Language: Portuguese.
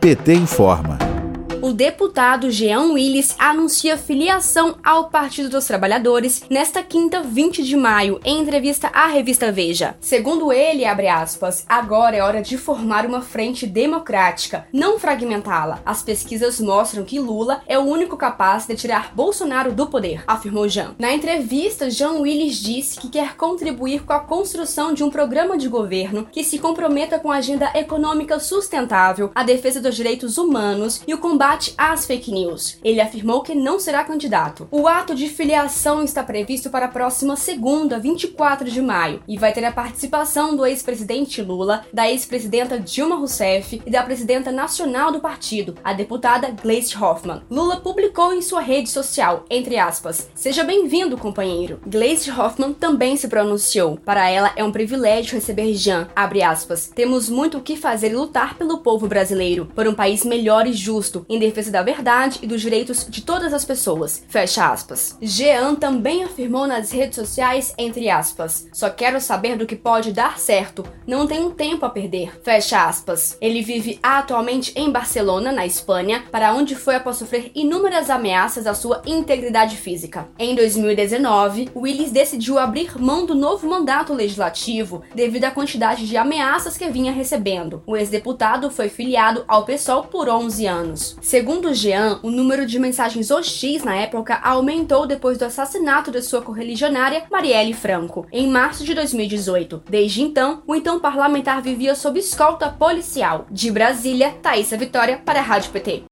PT informa o deputado Jean Willis anuncia filiação ao Partido dos Trabalhadores nesta quinta, 20 de maio, em entrevista à revista Veja. Segundo ele, aspas, agora é hora de formar uma frente democrática, não fragmentá-la. As pesquisas mostram que Lula é o único capaz de tirar Bolsonaro do poder, afirmou Jean. Na entrevista, Jean Willis disse que quer contribuir com a construção de um programa de governo que se comprometa com a agenda econômica sustentável, a defesa dos direitos humanos e o combate combate às fake news. Ele afirmou que não será candidato. O ato de filiação está previsto para a próxima segunda, 24 de maio, e vai ter a participação do ex-presidente Lula, da ex-presidenta Dilma Rousseff e da presidenta nacional do partido, a deputada Gleisi Hoffmann. Lula publicou em sua rede social, entre aspas, Seja bem-vindo, companheiro. Gleisi Hoffmann também se pronunciou. Para ela é um privilégio receber Jean, abre aspas. Temos muito o que fazer e lutar pelo povo brasileiro, por um país melhor e justo, defesa da verdade e dos direitos de todas as pessoas. Fecha aspas. Jean também afirmou nas redes sociais, entre aspas, só quero saber do que pode dar certo, não tenho tempo a perder. Fecha aspas. Ele vive atualmente em Barcelona, na Espanha, para onde foi após sofrer inúmeras ameaças à sua integridade física. Em 2019, Willis decidiu abrir mão do novo mandato legislativo devido à quantidade de ameaças que vinha recebendo. O ex-deputado foi filiado ao PSOL por 11 anos. Segundo Jean, o número de mensagens hostis na época aumentou depois do assassinato de sua correligionária Marielle Franco, em março de 2018. Desde então, o então parlamentar vivia sob escolta policial. De Brasília, Thaisa Vitória para a Rádio PT.